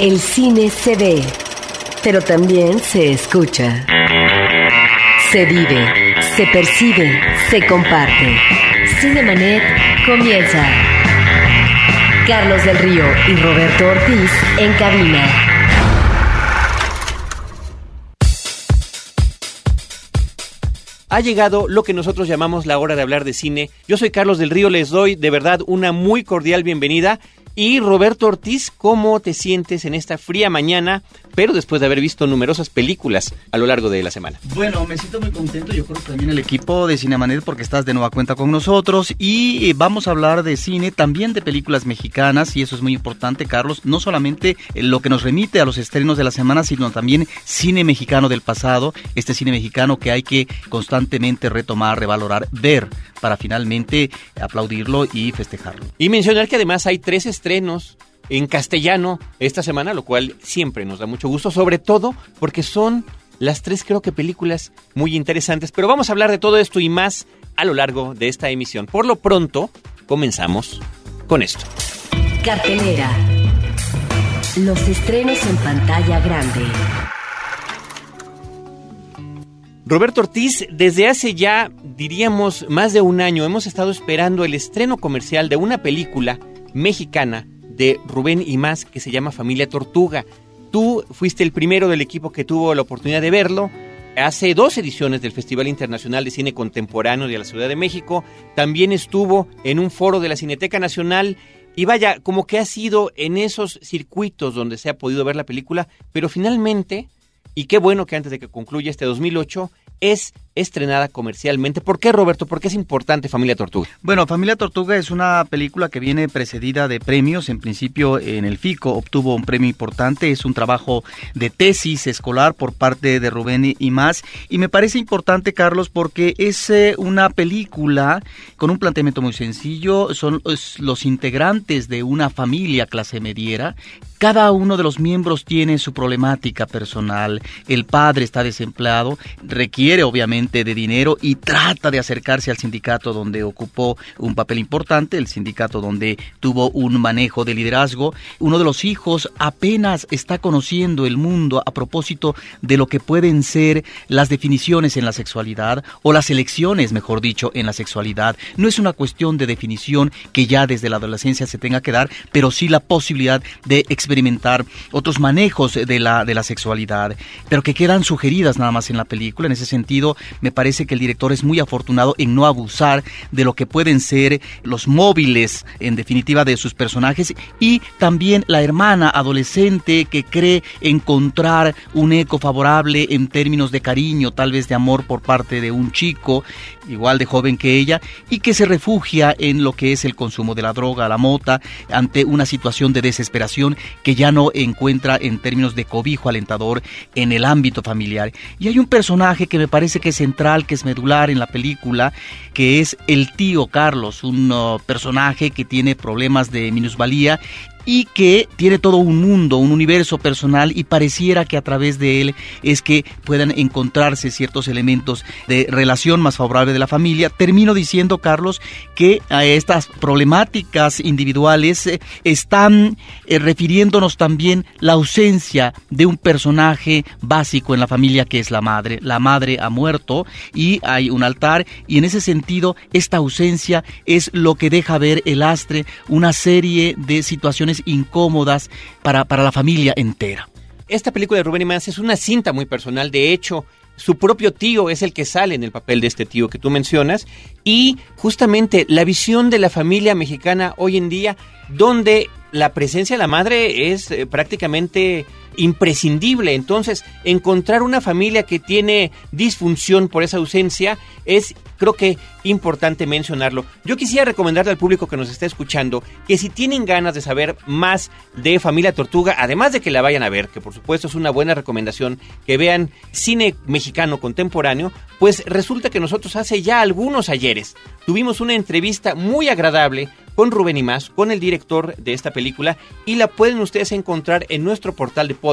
El cine se ve, pero también se escucha. Se vive, se percibe, se comparte. Cinemanet comienza. Carlos del Río y Roberto Ortiz en cabina. ha llegado lo que nosotros llamamos la hora de hablar de cine. Yo soy Carlos del Río, les doy de verdad una muy cordial bienvenida y Roberto Ortiz, ¿cómo te sientes en esta fría mañana, pero después de haber visto numerosas películas a lo largo de la semana? Bueno, me siento muy contento, yo creo que también el equipo de Cinemanet porque estás de nueva cuenta con nosotros y eh, vamos a hablar de cine, también de películas mexicanas y eso es muy importante, Carlos, no solamente eh, lo que nos remite a los estrenos de la semana, sino también cine mexicano del pasado, este cine mexicano que hay que constantemente retomar, revalorar, ver para finalmente aplaudirlo y festejarlo. Y mencionar que además hay tres estrenos estrenos en castellano esta semana, lo cual siempre nos da mucho gusto, sobre todo porque son las tres creo que películas muy interesantes, pero vamos a hablar de todo esto y más a lo largo de esta emisión. Por lo pronto, comenzamos con esto. Cartelera. Los estrenos en pantalla grande. Roberto Ortiz, desde hace ya, diríamos, más de un año hemos estado esperando el estreno comercial de una película mexicana de Rubén y más que se llama Familia Tortuga. Tú fuiste el primero del equipo que tuvo la oportunidad de verlo. Hace dos ediciones del Festival Internacional de Cine Contemporáneo de la Ciudad de México. También estuvo en un foro de la Cineteca Nacional. Y vaya, como que ha sido en esos circuitos donde se ha podido ver la película, pero finalmente, y qué bueno que antes de que concluya este 2008, es estrenada comercialmente. ¿Por qué, Roberto? ¿Por qué es importante Familia Tortuga? Bueno, Familia Tortuga es una película que viene precedida de premios. En principio, en el FICO obtuvo un premio importante. Es un trabajo de tesis escolar por parte de Rubén y más. Y me parece importante, Carlos, porque es eh, una película con un planteamiento muy sencillo. Son los integrantes de una familia clase mediera cada uno de los miembros tiene su problemática personal. El padre está desempleado, requiere obviamente de dinero y trata de acercarse al sindicato donde ocupó un papel importante, el sindicato donde tuvo un manejo de liderazgo. Uno de los hijos apenas está conociendo el mundo a propósito de lo que pueden ser las definiciones en la sexualidad o las elecciones, mejor dicho, en la sexualidad. No es una cuestión de definición que ya desde la adolescencia se tenga que dar, pero sí la posibilidad de experimentar otros manejos de la, de la sexualidad, pero que quedan sugeridas nada más en la película. En ese sentido, me parece que el director es muy afortunado en no abusar de lo que pueden ser los móviles, en definitiva, de sus personajes y también la hermana adolescente que cree encontrar un eco favorable en términos de cariño, tal vez de amor por parte de un chico igual de joven que ella y que se refugia en lo que es el consumo de la droga, la mota, ante una situación de desesperación que ya no encuentra en términos de cobijo alentador en el ámbito familiar. Y hay un personaje que me parece que es central, que es medular en la película, que es el tío Carlos, un uh, personaje que tiene problemas de minusvalía y que tiene todo un mundo, un universo personal y pareciera que a través de él es que puedan encontrarse ciertos elementos de relación más favorable de la familia. Termino diciendo, Carlos, que a estas problemáticas individuales eh, están eh, refiriéndonos también la ausencia de un personaje básico en la familia que es la madre. La madre ha muerto y hay un altar y en ese sentido esta ausencia es lo que deja ver el astre una serie de situaciones incómodas para, para la familia entera. Esta película de Rubén Imaz es una cinta muy personal, de hecho, su propio tío es el que sale en el papel de este tío que tú mencionas y justamente la visión de la familia mexicana hoy en día donde la presencia de la madre es eh, prácticamente imprescindible. Entonces, encontrar una familia que tiene disfunción por esa ausencia es, creo que, importante mencionarlo. Yo quisiera recomendarle al público que nos está escuchando que si tienen ganas de saber más de Familia Tortuga, además de que la vayan a ver, que por supuesto es una buena recomendación, que vean cine mexicano contemporáneo, pues resulta que nosotros hace ya algunos ayeres tuvimos una entrevista muy agradable con Rubén y más, con el director de esta película, y la pueden ustedes encontrar en nuestro portal de podcast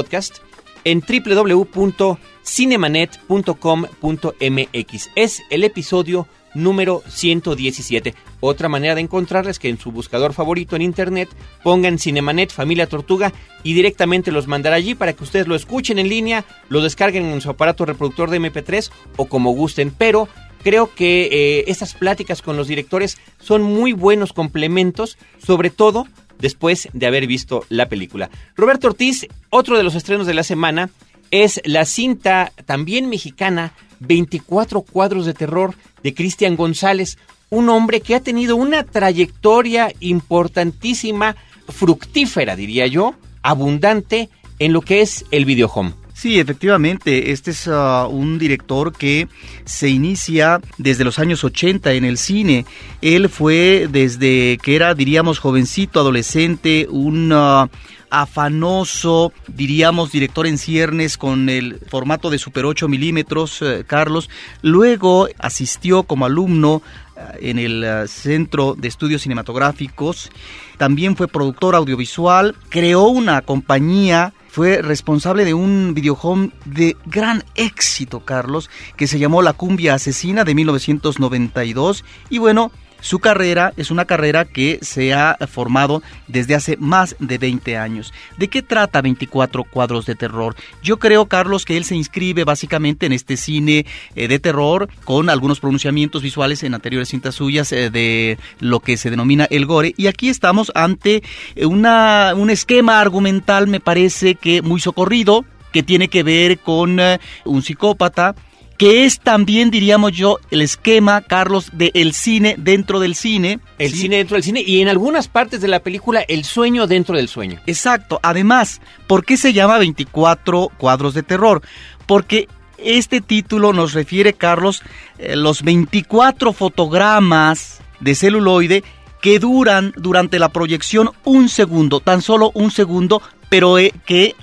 en www.cinemanet.com.mx. Es el episodio número 117. Otra manera de encontrarles que en su buscador favorito en internet pongan Cinemanet Familia Tortuga y directamente los mandará allí para que ustedes lo escuchen en línea, lo descarguen en su aparato reproductor de MP3 o como gusten. Pero creo que eh, estas pláticas con los directores son muy buenos complementos, sobre todo después de haber visto la película. Roberto Ortiz, otro de los estrenos de la semana, es la cinta también mexicana 24 cuadros de terror de Cristian González, un hombre que ha tenido una trayectoria importantísima, fructífera diría yo, abundante en lo que es el videohome. Sí, efectivamente, este es uh, un director que se inicia desde los años 80 en el cine. Él fue desde que era, diríamos, jovencito, adolescente, un... Uh, afanoso, diríamos, director en ciernes con el formato de Super 8 milímetros, eh, Carlos. Luego asistió como alumno eh, en el eh, Centro de Estudios Cinematográficos. También fue productor audiovisual, creó una compañía fue responsable de un videohome de gran éxito, Carlos, que se llamó La Cumbia Asesina de 1992. Y bueno, su carrera es una carrera que se ha formado desde hace más de 20 años. ¿De qué trata 24 cuadros de terror? Yo creo, Carlos, que él se inscribe básicamente en este cine eh, de terror con algunos pronunciamientos visuales en anteriores cintas suyas eh, de lo que se denomina el gore. Y aquí estamos ante eh, un esquema argumental, me parece que muy socorrido, que tiene que ver con un psicópata que es también, diríamos yo, el esquema, Carlos, del cine dentro del cine. El cine dentro del cine y en algunas partes de la película el sueño dentro del sueño. Exacto. Además, ¿por qué se llama 24 cuadros de terror? Porque este título nos refiere, Carlos, eh, los 24 fotogramas de celuloide que duran durante la proyección un segundo, tan solo un segundo, pero eh, que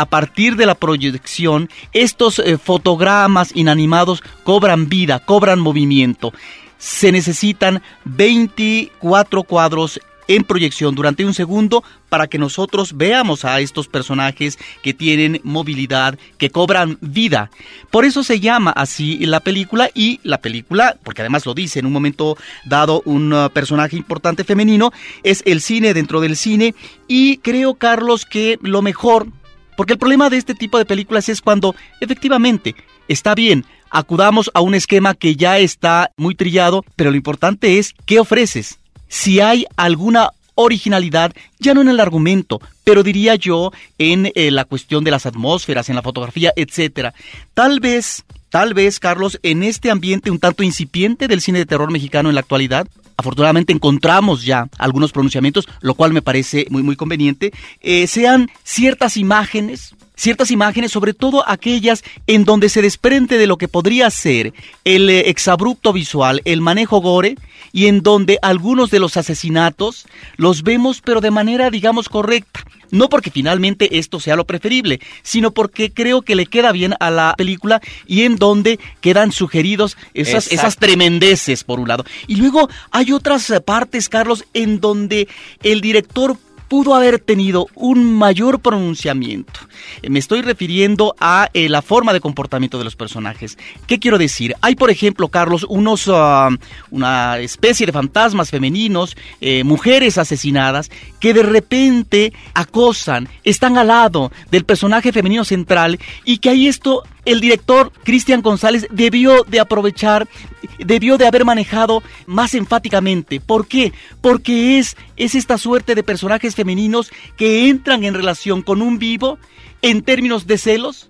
a partir de la proyección, estos eh, fotogramas inanimados cobran vida, cobran movimiento. Se necesitan 24 cuadros en proyección durante un segundo para que nosotros veamos a estos personajes que tienen movilidad, que cobran vida. Por eso se llama así la película y la película, porque además lo dice en un momento dado un uh, personaje importante femenino, es el cine dentro del cine y creo Carlos que lo mejor porque el problema de este tipo de películas es cuando efectivamente está bien, acudamos a un esquema que ya está muy trillado, pero lo importante es qué ofreces. Si hay alguna originalidad, ya no en el argumento, pero diría yo en eh, la cuestión de las atmósferas, en la fotografía, etcétera. Tal vez, tal vez, Carlos, en este ambiente un tanto incipiente del cine de terror mexicano en la actualidad, afortunadamente encontramos ya algunos pronunciamientos, lo cual me parece muy, muy conveniente, eh, sean ciertas imágenes, ciertas imágenes, sobre todo aquellas en donde se desprende de lo que podría ser el eh, exabrupto visual, el manejo gore, y en donde algunos de los asesinatos los vemos pero de manera, digamos, correcta. No porque finalmente esto sea lo preferible, sino porque creo que le queda bien a la película y en donde quedan sugeridos esas, esas tremendeces, por un lado. Y luego hay otras eh, partes, Carlos, en donde el director pudo haber tenido un mayor pronunciamiento. Eh, me estoy refiriendo a eh, la forma de comportamiento de los personajes. ¿Qué quiero decir? Hay, por ejemplo, Carlos, unos, ah, una especie de fantasmas femeninos, eh, mujeres asesinadas, que de repente acosan, están al lado del personaje femenino central y que ahí esto el director Cristian González debió de aprovechar, debió de haber manejado más enfáticamente. ¿Por qué? Porque es, es esta suerte de personajes femeninos que entran en relación con un vivo en términos de celos,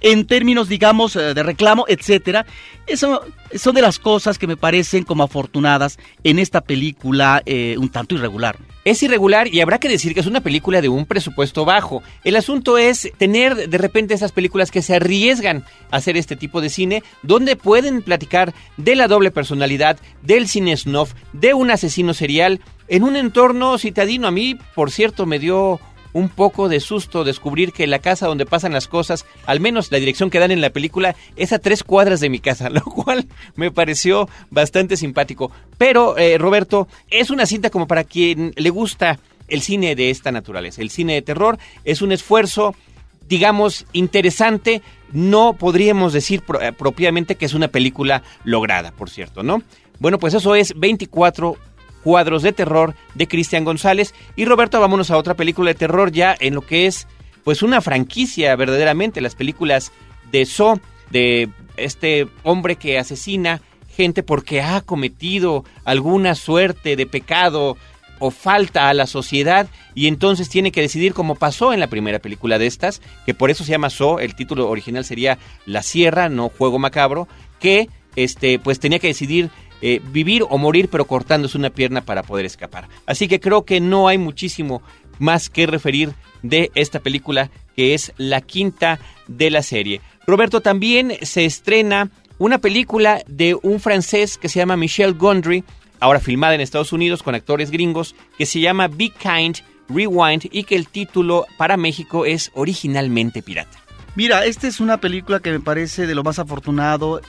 en términos, digamos, eh, de reclamo, etcétera. Eso son de las cosas que me parecen como afortunadas en esta película eh, un tanto irregular. Es irregular y habrá que decir que es una película de un presupuesto bajo. El asunto es tener de repente esas películas que se arriesgan a hacer este tipo de cine, donde pueden platicar de la doble personalidad, del cine snuff, de un asesino serial, en un entorno citadino. A mí, por cierto, me dio un poco de susto descubrir que la casa donde pasan las cosas, al menos la dirección que dan en la película, es a tres cuadras de mi casa, lo cual me pareció bastante simpático. Pero, eh, Roberto, es una cinta como para quien le gusta el cine de esta naturaleza. El cine de terror es un esfuerzo digamos, interesante, no podríamos decir eh, propiamente que es una película lograda, por cierto, ¿no? Bueno, pues eso es 24 cuadros de terror de Cristian González. Y Roberto, vámonos a otra película de terror ya en lo que es pues una franquicia verdaderamente, las películas de So, de este hombre que asesina gente porque ha cometido alguna suerte de pecado o falta a la sociedad y entonces tiene que decidir como pasó en la primera película de estas, que por eso se llama So, el título original sería La Sierra, no Juego Macabro, que este pues tenía que decidir eh, vivir o morir pero cortándose una pierna para poder escapar. Así que creo que no hay muchísimo más que referir de esta película que es la quinta de la serie. Roberto, también se estrena una película de un francés que se llama Michel Gondry, ahora filmada en Estados Unidos con actores gringos, que se llama Be Kind, Rewind y que el título para México es originalmente pirata. Mira, esta es una película que me parece de lo más afortunado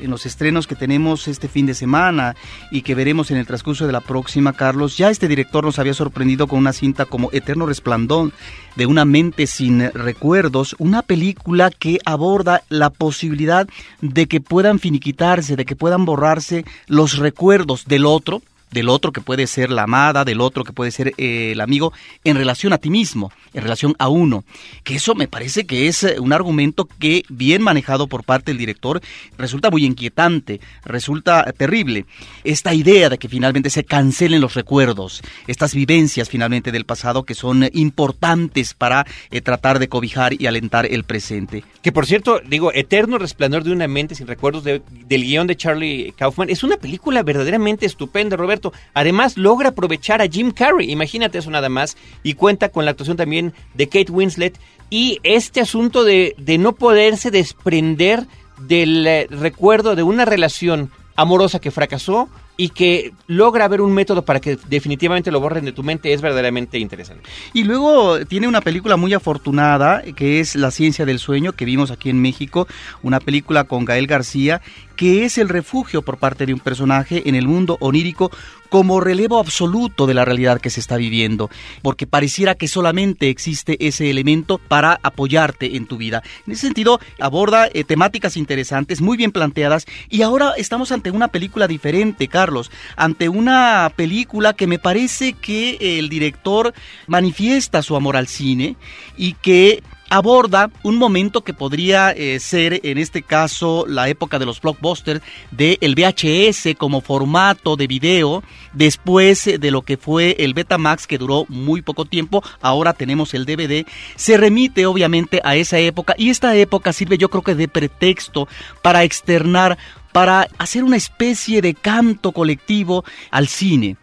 en los estrenos que tenemos este fin de semana y que veremos en el transcurso de la próxima, Carlos, ya este director nos había sorprendido con una cinta como Eterno Resplandor de una mente sin recuerdos, una película que aborda la posibilidad de que puedan finiquitarse, de que puedan borrarse los recuerdos del otro, del otro que puede ser la amada, del otro que puede ser eh, el amigo, en relación a ti mismo, en relación a uno. Que eso me parece que es eh, un argumento que, bien manejado por parte del director, resulta muy inquietante, resulta terrible. Esta idea de que finalmente se cancelen los recuerdos, estas vivencias finalmente del pasado que son importantes para eh, tratar de cobijar y alentar el presente. Que por cierto, digo, Eterno Resplandor de una mente sin recuerdos del guion de Charlie Kaufman, es una película verdaderamente estupenda, Roberto Además, logra aprovechar a Jim Carrey, imagínate eso nada más, y cuenta con la actuación también de Kate Winslet. Y este asunto de, de no poderse desprender del eh, recuerdo de una relación amorosa que fracasó y que logra ver un método para que definitivamente lo borren de tu mente es verdaderamente interesante. Y luego tiene una película muy afortunada que es La ciencia del sueño que vimos aquí en México, una película con Gael García que es el refugio por parte de un personaje en el mundo onírico como relevo absoluto de la realidad que se está viviendo, porque pareciera que solamente existe ese elemento para apoyarte en tu vida. En ese sentido, aborda eh, temáticas interesantes, muy bien planteadas, y ahora estamos ante una película diferente, Carlos, ante una película que me parece que el director manifiesta su amor al cine y que aborda un momento que podría eh, ser en este caso la época de los blockbusters del el VHS como formato de video después de lo que fue el Betamax que duró muy poco tiempo. Ahora tenemos el DVD se remite obviamente a esa época y esta época sirve yo creo que de pretexto para externar para hacer una especie de canto colectivo al cine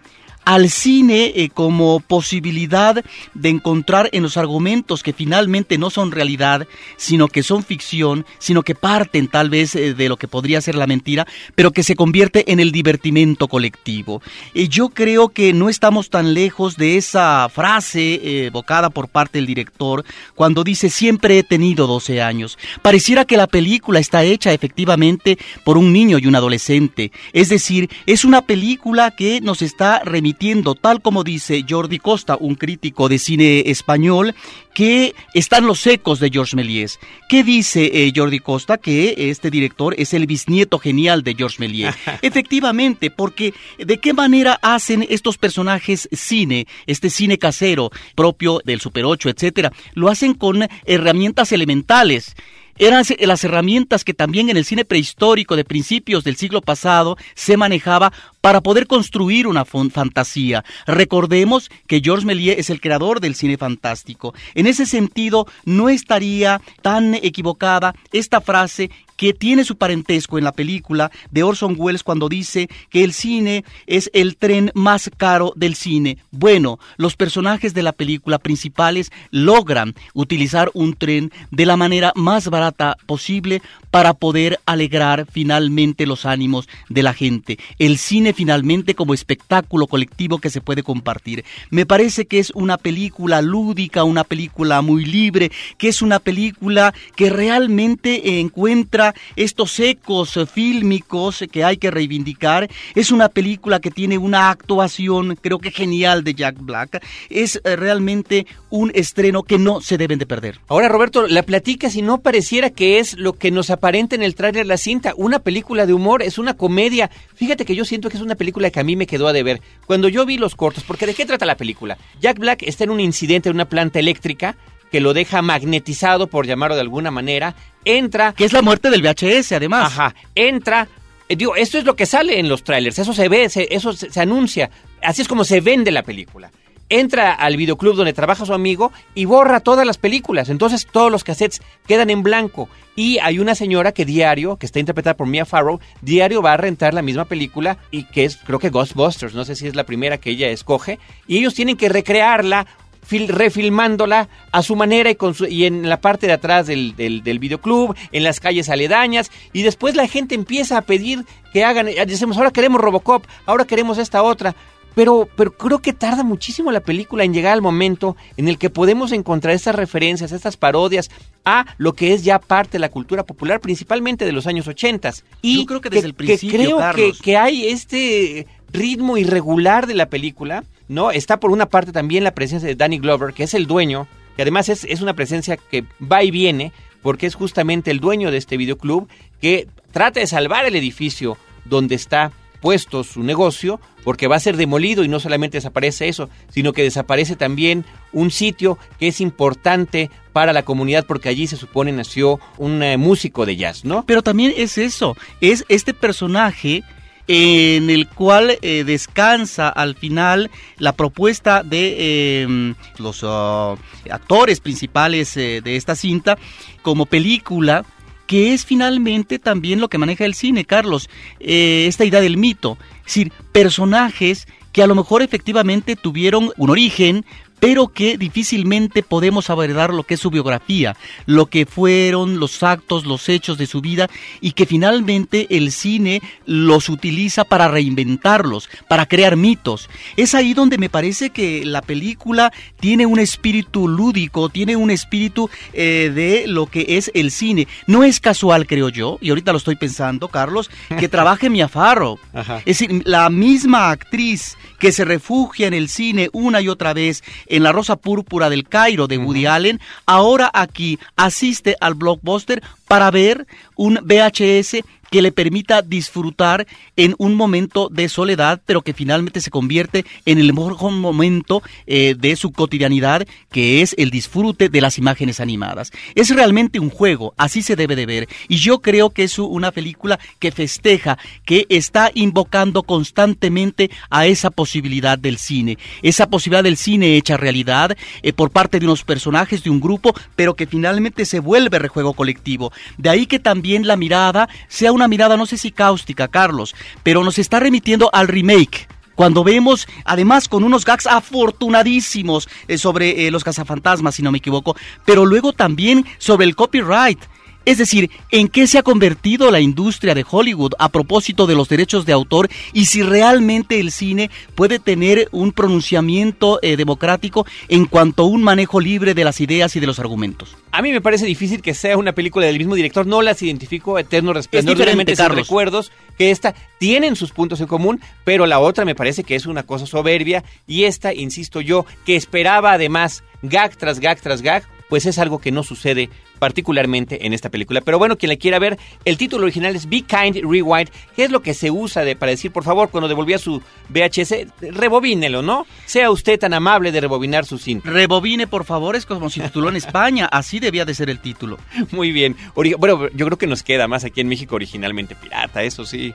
al cine eh, como posibilidad de encontrar en los argumentos que finalmente no son realidad, sino que son ficción, sino que parten tal vez eh, de lo que podría ser la mentira, pero que se convierte en el divertimento colectivo. Y yo creo que no estamos tan lejos de esa frase eh, evocada por parte del director cuando dice siempre he tenido 12 años. Pareciera que la película está hecha efectivamente por un niño y un adolescente. Es decir, es una película que nos está remitiendo tal como dice Jordi Costa, un crítico de cine español, que están los ecos de Georges Méliès. ¿Qué dice eh, Jordi Costa? Que este director es el bisnieto genial de Georges Méliès. Efectivamente, porque ¿de qué manera hacen estos personajes cine, este cine casero propio del Super 8, etcétera? Lo hacen con herramientas elementales eran las herramientas que también en el cine prehistórico de principios del siglo pasado se manejaba para poder construir una fantasía. Recordemos que Georges Méliès es el creador del cine fantástico. En ese sentido, no estaría tan equivocada esta frase que tiene su parentesco en la película de Orson Welles cuando dice que el cine es el tren más caro del cine. Bueno, los personajes de la película principales logran utilizar un tren de la manera más barata posible para poder alegrar finalmente los ánimos de la gente. El cine finalmente como espectáculo colectivo que se puede compartir. Me parece que es una película lúdica, una película muy libre, que es una película que realmente encuentra estos ecos fílmicos que hay que reivindicar. Es una película que tiene una actuación, creo que genial de Jack Black. Es eh, realmente un estreno que no se deben de perder. Ahora, Roberto, la platica si no pareciera que es lo que nos aparenta en el tráiler la cinta, una película de humor, es una comedia. Fíjate que yo siento que es una película que a mí me quedó a deber. Cuando yo vi los cortos, porque ¿de qué trata la película? Jack Black está en un incidente en una planta eléctrica que lo deja magnetizado, por llamarlo de alguna manera, entra... Que es la muerte del VHS, además. Ajá, entra... eh, digo, esto es lo que sale en los trailers, eso se ve, se- eso se, se anuncia, así es como se vende la película. Entra al videoclub donde trabaja su amigo y borra todas las películas, entonces todos los cassettes quedan en blanco. Y hay una señora que diario, que está interpretada por Mia Farrow, diario va a rentar la misma película y que es, creo que Ghostbusters, no sé si es la primera que ella escoge, y ellos tienen que recrearla fil- refilmándola a su manera y, con su- y en la parte de atrás del, del, del videoclub, en las calles aledañas, y después la gente empieza a pedir que hagan, decimos, ahora queremos Robocop, ahora queremos esta otra, pero, pero creo que tarda muchísimo la película en llegar al momento en el que podemos encontrar estas referencias, estas parodias a lo que es ya parte de la cultura popular, principalmente de los años 80. Y Yo creo que desde el principio, creo que, Carlos. que hay este ritmo irregular de la película, ¿no? Está por una parte también la presencia de Danny Glover, que es el dueño, que además es, es una presencia que va y viene, porque es justamente el dueño de este videoclub que trata de salvar el edificio donde está puesto su negocio, porque va a ser demolido y no solamente desaparece eso, sino que desaparece también un sitio que es importante para la comunidad, porque allí se supone nació un eh, músico de jazz, ¿no? Pero también es eso, es este personaje en el cual eh, descansa al final la propuesta de eh, los ah, actores principales eh, de esta cinta como película que es finalmente también lo que maneja el cine, Carlos, esta idea del mito, es decir, personajes que a lo mejor efectivamente tuvieron un origen, pero que difícilmente podemos abordar lo que es su biografía, lo que fueron los actos, los hechos de su vida y que finalmente el cine los utiliza para reinventarlos, para crear mitos. Es ahí donde me parece que la película tiene un espíritu lúdico, tiene un espíritu eh, de lo que es el cine. No es casual, creo yo, y ahorita lo estoy pensando, Carlos, que trabaje Mia Farrow. Ajá. Es decir, la misma actriz que se refugia en el cine una y otra vez en La Rosa Púrpura del Cairo de Woody Allen, ahora aquí asiste al blockbuster para ver un VHS que le permita disfrutar en un momento de soledad, pero que finalmente se convierte en el mejor momento eh, de su cotidianidad, que es el disfrute de las imágenes animadas. Es realmente un juego, así se debe de ver, y yo creo que es una película que festeja, que está invocando constantemente a esa posibilidad del cine, esa posibilidad del cine hecha realidad eh, por parte de unos personajes de un grupo, pero que finalmente se vuelve rejuego colectivo. De ahí que también la mirada sea una mirada, no sé si cáustica, Carlos, pero nos está remitiendo al remake. Cuando vemos, además, con unos gags afortunadísimos eh, sobre eh, los cazafantasmas, si no me equivoco, pero luego también sobre el copyright. Es decir, ¿en qué se ha convertido la industria de Hollywood a propósito de los derechos de autor y si realmente el cine puede tener un pronunciamiento eh, democrático en cuanto a un manejo libre de las ideas y de los argumentos? A mí me parece difícil que sea una película del mismo director. No las identifico, Eterno Resplandor de una diferente, mente sin Carlos. recuerdos, que esta tienen sus puntos en común, pero la otra me parece que es una cosa soberbia. Y esta, insisto yo, que esperaba además gag tras gag tras gag, pues es algo que no sucede particularmente en esta película. Pero bueno, quien la quiera ver, el título original es Be Kind Rewind, que es lo que se usa de, para decir, por favor, cuando devolvía su VHS, rebobínelo, ¿no? Sea usted tan amable de rebobinar su cinta. Rebobine, por favor, es como si tituló en España, así debía de ser el título. Muy bien. Bueno, yo creo que nos queda más aquí en México originalmente pirata, eso sí.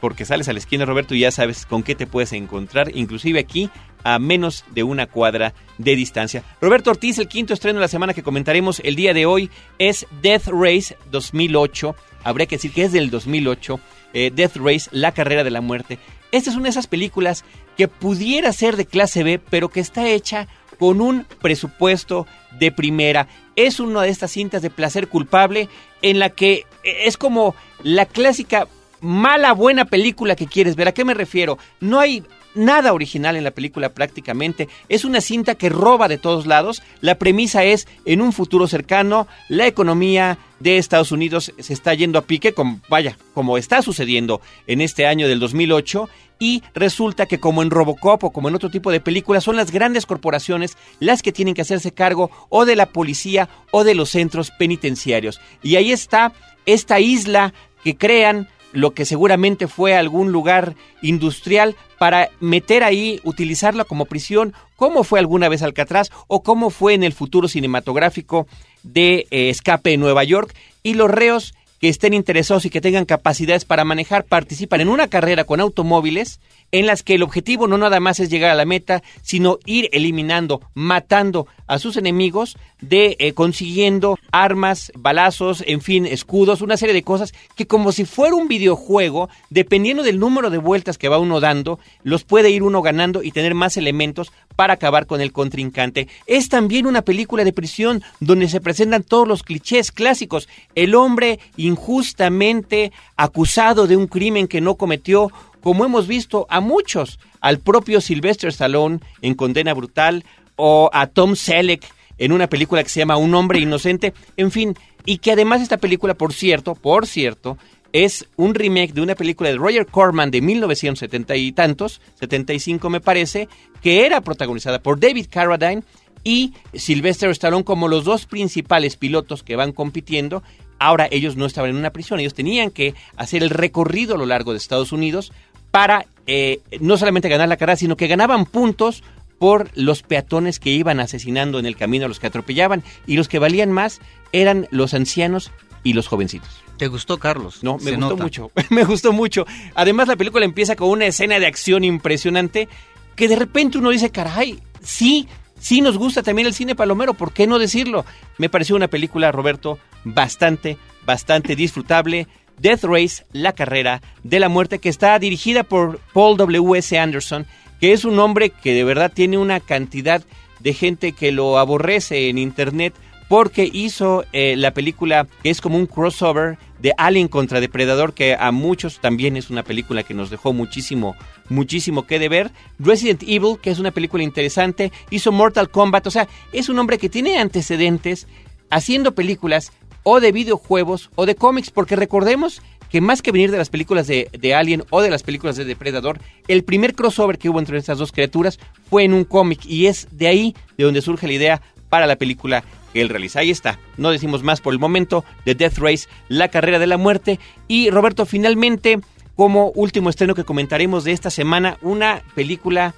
Porque sales a la esquina, Roberto, y ya sabes con qué te puedes encontrar, inclusive aquí a menos de una cuadra de distancia. Roberto Ortiz, el quinto estreno de la semana que comentaremos el día de hoy es Death Race 2008. Habría que decir que es del 2008. eh, Death Race, la carrera de la muerte. Esta es una de esas películas que pudiera ser de clase B, pero que está hecha con un presupuesto de primera. Es una de estas cintas de placer culpable en la que es como la clásica mala, buena película que quieres ver. ¿A qué me refiero? No hay nada original en la película prácticamente. Es una cinta que roba de todos lados. La premisa es, en un futuro cercano, la economía de Estados Unidos se está yendo a pique, como, vaya, como está sucediendo en este año del 2008. Y resulta que como en Robocop o como en otro tipo de películas, son las grandes corporaciones las que tienen que hacerse cargo o de la policía o de los centros penitenciarios. Y ahí está esta isla que crean lo que seguramente fue algún lugar industrial para meter ahí, utilizarla como prisión, como fue alguna vez Alcatraz o como fue en el futuro cinematográfico de eh, Escape en Nueva York. Y los reos que estén interesados y que tengan capacidades para manejar participan en una carrera con automóviles en las que el objetivo no nada más es llegar a la meta, sino ir eliminando, matando a sus enemigos, de eh, consiguiendo armas, balazos, en fin, escudos, una serie de cosas que como si fuera un videojuego, dependiendo del número de vueltas que va uno dando, los puede ir uno ganando y tener más elementos para acabar con el contrincante. Es también una película de prisión donde se presentan todos los clichés clásicos. El hombre injustamente acusado de un crimen que no cometió, como hemos visto a muchos, al propio Sylvester Stallone en Condena Brutal o a Tom Selleck en una película que se llama Un hombre inocente, en fin, y que además esta película, por cierto, por cierto, es un remake de una película de Roger Corman de 1970 y tantos, 75 me parece, que era protagonizada por David Carradine y Sylvester Stallone como los dos principales pilotos que van compitiendo. Ahora ellos no estaban en una prisión, ellos tenían que hacer el recorrido a lo largo de Estados Unidos para eh, no solamente ganar la carrera, sino que ganaban puntos por los peatones que iban asesinando en el camino a los que atropellaban y los que valían más eran los ancianos y los jovencitos. ¿Te gustó, Carlos? No, me gustó mucho. me gustó mucho. Además, la película empieza con una escena de acción impresionante que de repente uno dice, caray, sí, sí nos gusta también el cine palomero, ¿por qué no decirlo? Me pareció una película, Roberto, bastante, bastante disfrutable. Death Race, la carrera de la muerte, que está dirigida por Paul W.S. Anderson, que es un hombre que de verdad tiene una cantidad de gente que lo aborrece en internet porque hizo eh, la película que es como un crossover de Alien contra Depredador, que a muchos también es una película que nos dejó muchísimo, muchísimo que deber. Resident Evil, que es una película interesante, hizo Mortal Kombat, o sea, es un hombre que tiene antecedentes haciendo películas o de videojuegos o de cómics, porque recordemos que más que venir de las películas de, Alien o de las películas de Depredador, el primer crossover que hubo entre estas dos criaturas fue en un cómic y es de ahí de donde surge la idea para la película que él realiza. Ahí está, no decimos más por el momento, de Death Race, la carrera de la muerte. Y Roberto, finalmente, como último estreno que comentaremos de esta semana, una película,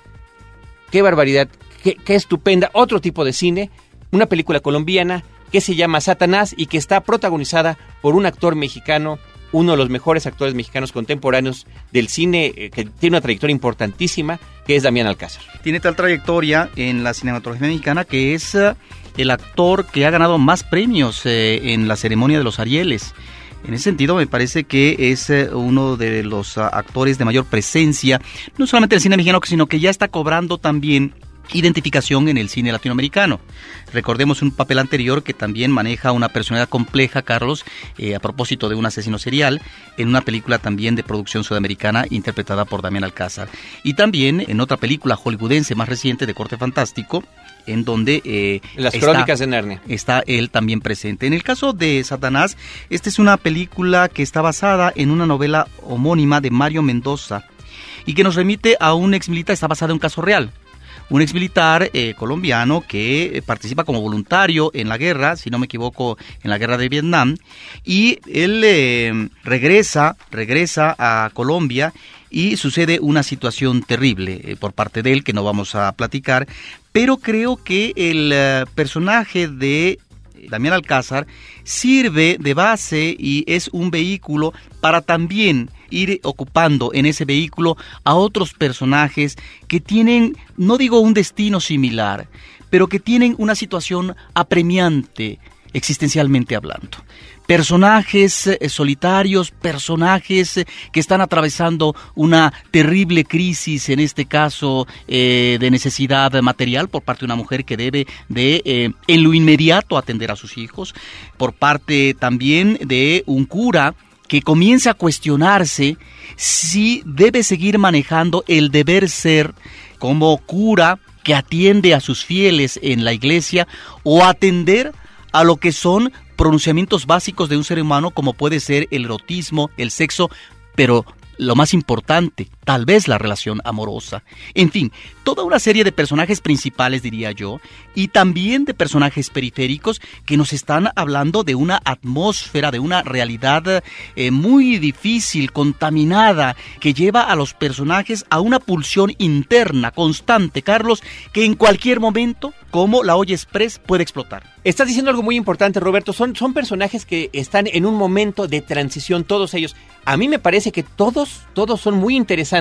qué barbaridad, qué, qué estupenda, otro tipo de cine, una película colombiana que se llama Satanás y que está protagonizada por un actor mexicano, uno de los mejores actores mexicanos contemporáneos del cine, eh, que tiene una trayectoria importantísima, que es Damián Alcázar. Tiene tal trayectoria en la cinematografía mexicana que es eh, el actor que ha ganado más premios eh, en la ceremonia de los Arieles. En ese sentido, me parece que es uno de los ah, actores de mayor presencia, no solamente del cine mexicano, sino que ya está cobrando también identificación en el cine latinoamericano. Recordemos un papel anterior que también maneja una personalidad compleja, Carlos, eh, a propósito de un asesino serial, en una película también de producción sudamericana interpretada por Damián Alcázar. Y también en otra película hollywoodense más reciente de corte fantástico, en donde... Eh, Las crónicas de Narnia. Está él también presente. En el caso de Satanás, esta es una película que está basada en una novela homónima de Mario Mendoza y que nos remite a un ex militar, está basada en un caso real un ex militar eh, colombiano que eh, participa como voluntario en la guerra, si no me equivoco, en la guerra de Vietnam, y él eh, regresa, regresa a Colombia y sucede una situación terrible por parte de él que no vamos a platicar, pero creo que el personaje de Damián Alcázar sirve de base y es un vehículo para también ir ocupando en ese vehículo a otros personajes que tienen, no digo un destino similar, pero que tienen una situación apremiante existencialmente hablando. Personajes eh, solitarios, personajes eh, que están atravesando una terrible crisis, en este caso eh, de necesidad material por parte de una mujer que debe de en lo inmediato atender a sus hijos, por parte también de un cura que comienza a cuestionarse si debe seguir manejando el deber ser como cura que atiende a sus fieles en la iglesia o atender a lo que son pronunciamientos básicos de un ser humano como puede ser el erotismo, el sexo, pero lo más importante, tal vez la relación amorosa. En fin, toda una serie de personajes principales, diría yo, y también de personajes periféricos que nos están hablando de una atmósfera, de una realidad eh, muy difícil, contaminada, que lleva a los personajes a una pulsión interna constante, Carlos, que en cualquier momento, como la olla express, puede explotar. Estás diciendo algo muy importante, Roberto. Son, son personajes que están en un momento de transición, todos ellos. A mí me parece que todos, todos son muy interesantes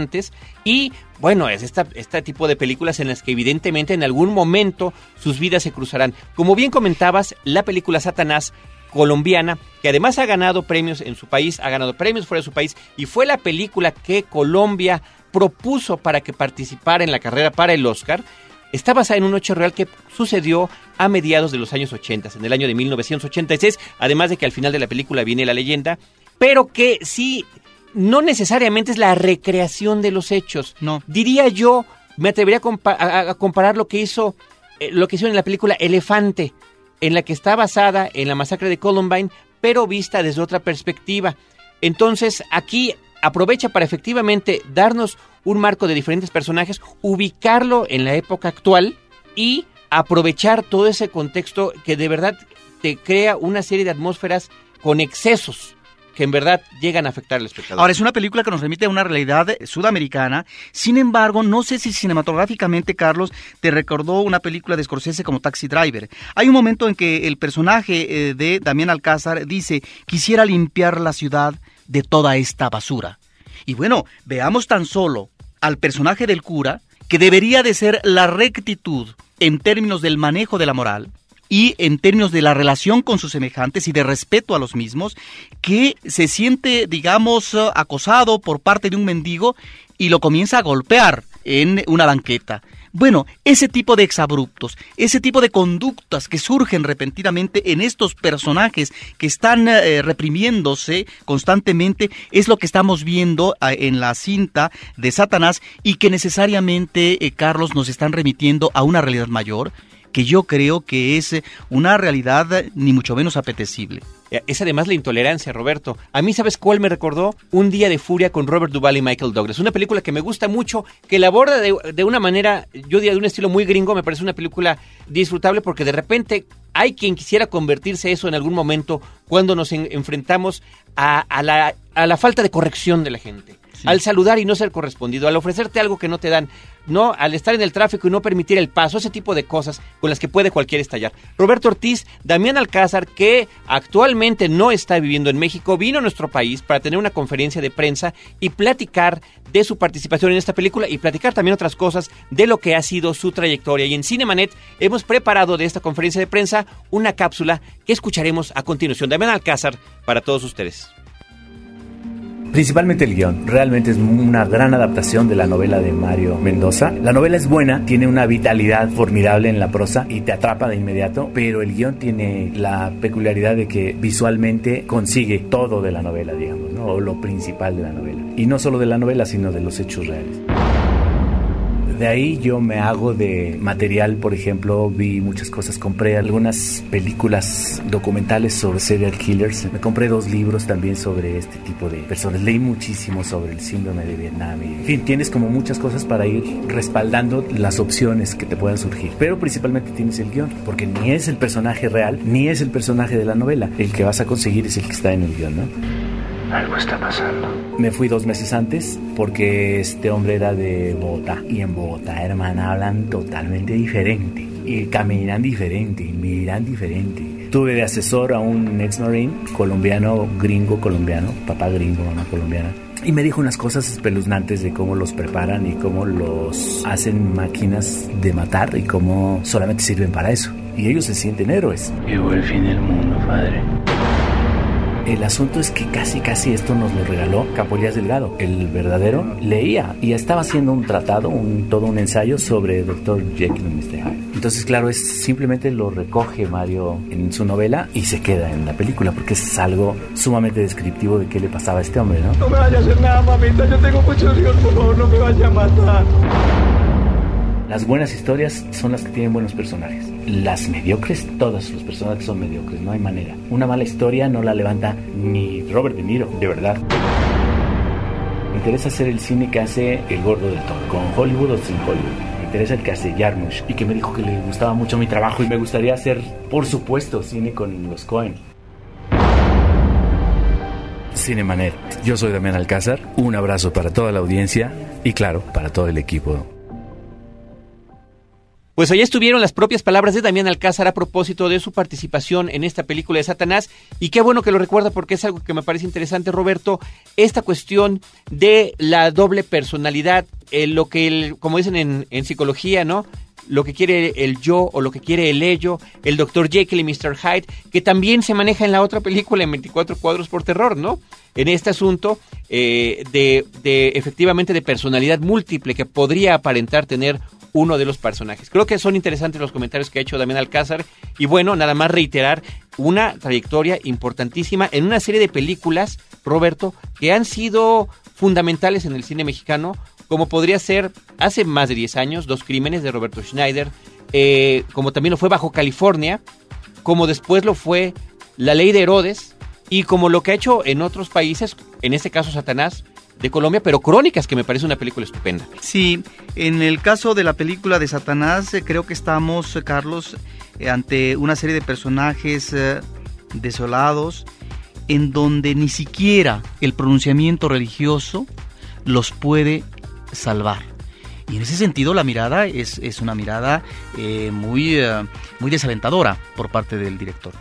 y bueno, es esta, este tipo de películas en las que evidentemente en algún momento sus vidas se cruzarán. Como bien comentabas, la película Satanás colombiana, que además ha ganado premios en su país, ha ganado premios fuera de su país, y fue la película que Colombia propuso para que participara en la carrera para el Oscar, está basada en un hecho real que sucedió a mediados de los años 80, en el año de 1986, además de que al final de la película viene la leyenda, pero que sí, no necesariamente es la recreación de los hechos. No. Diría yo, me atrevería a, comparar lo que hizo, eh, lo que hizo en la película Elefante, en la que está basada en la masacre de Columbine, pero vista desde otra perspectiva. Entonces, aquí aprovecha para efectivamente darnos un marco de diferentes personajes, ubicarlo en la época actual y aprovechar todo ese contexto que de verdad te crea una serie de atmósferas con excesos que en verdad llegan a afectar al espectador. Ahora, es una película que nos remite a una realidad sudamericana. Sin embargo, no sé si cinematográficamente, Carlos, te recordó una película de Scorsese como Taxi Driver. Hay un momento en que el personaje eh, de Damián Alcázar dice, quisiera limpiar la ciudad de toda esta basura. Y bueno, veamos tan solo al personaje del cura, que debería de ser la rectitud en términos del manejo de la moral, y en términos de la relación con sus semejantes y de respeto a los mismos, que se siente, digamos, acosado por parte de un mendigo y lo comienza a golpear en una banqueta. Bueno, ese tipo de exabruptos, ese tipo de conductas que surgen repentinamente en estos personajes que están eh, reprimiéndose constantemente es lo que estamos viendo ah, en la cinta de Satanás y que necesariamente, eh, Carlos, nos están remitiendo a una realidad mayor que yo creo que es eh, una realidad ni mucho menos apetecible. Eh, es además la intolerancia, Roberto. A mí, ¿sabes cuál me recordó? Un día de furia con Robert Duvall y Michael Douglas. Una película que me gusta mucho, que la aborda de, una manera, yo diría, de un estilo muy gringo. Me parece una película disfrutable porque de repente hay quien quisiera convertirse eso en algún momento cuando nos enfrentamos a, la, a la falta de corrección de la gente. Al saludar y no ser correspondido, al ofrecerte algo que no te dan, no, al estar en el tráfico y no permitir el paso, ese tipo de cosas con las que puede cualquiera estallar. Roberto Ortiz, Damián Alcázar, que actualmente no está viviendo en México, vino a nuestro país para tener una conferencia de prensa y platicar de su participación en esta película y platicar también otras cosas de lo que ha sido su trayectoria. Y en Cinemanet hemos preparado de esta conferencia de prensa una cápsula que escucharemos a continuación. Damián Alcázar para todos ustedes. Principalmente el guion. Realmente es una gran adaptación de la novela de Mario Mendoza. La novela es buena, tiene una vitalidad formidable en la prosa y te atrapa de inmediato, pero el guion tiene la peculiaridad de que visualmente consigue todo de la novela, digamos, ¿no? o lo principal de la novela. Y no solo de la novela, sino de los hechos reales. De ahí yo me hago de material, por ejemplo, vi muchas cosas, compré algunas películas documentales sobre serial killers, me compré dos libros también sobre este tipo de personas, leí muchísimo sobre el síndrome de Vietnam en fin, tienes como muchas cosas para ir respaldando las opciones que te puedan surgir, pero principalmente tienes el guion, porque ni es el personaje real, ni es el personaje de la novela, el que vas a conseguir es el que está en el guion, ¿no? Algo está pasando. Me fui dos meses antes porque este hombre era de Bogotá. Y en Bogotá, hermana, hablan totalmente diferente. Y caminan diferente, y miran diferente. Tuve de asesor a un ex marine colombiano, gringo colombiano, papá gringo, mamá colombiana. Y me dijo unas cosas espeluznantes de cómo los preparan y cómo los hacen máquinas de matar y cómo solamente sirven para eso. Y ellos se sienten héroes. Llegó el fin del mundo, padre El asunto es que casi, casi esto nos lo regaló Capolías Delgado. El verdadero leía y estaba haciendo un tratado, un, todo un ensayo sobre Dr. Jekyll y Mr. Hyde. Entonces, claro, es simplemente lo recoge Mario en su novela y se queda en la película porque es algo sumamente descriptivo de qué le pasaba a este hombre, ¿no? No me vayas a hacer nada, mamita. Yo tengo muchos hijos, por favor, no me vayas a matar. Las buenas historias son las que tienen buenos personajes. Las mediocres, todos los personajes son mediocres, no hay manera. Una mala historia no la levanta ni Robert De Niro, de verdad. Me interesa hacer el cine que hace El Gordo del Toro, con Hollywood o sin Hollywood. Me interesa el que hace Jarmusch y que me dijo que le gustaba mucho mi trabajo y me gustaría hacer, por supuesto, cine con los Cohen. Cinemanet, yo soy Damián Alcázar, un abrazo para toda la audiencia y claro, para todo el equipo pues allá estuvieron las propias palabras de Damián Alcázar a propósito de su participación en esta película de Satanás. Y qué bueno que lo recuerda porque es algo que me parece interesante, Roberto, esta cuestión de la doble personalidad, eh, lo que, el, como dicen en, psicología, ¿no? lo que quiere el yo o lo que quiere el ello, el Dr. Jekyll y Mr. Hyde, que también se maneja en la otra película en 24 cuadros por terror, ¿no? En este asunto eh, de, de efectivamente de personalidad múltiple que podría aparentar tener uno de los personajes. Creo que son interesantes los comentarios que ha hecho Damián Alcázar y bueno, nada más reiterar una trayectoria importantísima en una serie de películas, Roberto, que han sido fundamentales en el cine mexicano, como podría ser hace más de 10 años, Dos Crímenes de Roberto Schneider, eh, como también lo fue Bajo California, como después lo fue La Ley de Herodes, y como lo que ha hecho en otros países, en este caso Satanás, de Colombia, pero Crónicas, que me parece una película estupenda. Sí, en el caso de la película de Satanás, eh, creo que estamos, eh, Carlos, eh, ante una serie de personajes desolados, en donde ni siquiera el pronunciamiento religioso los puede salvar. Y en ese sentido la mirada es, es una mirada muy, muy desalentadora por parte del director.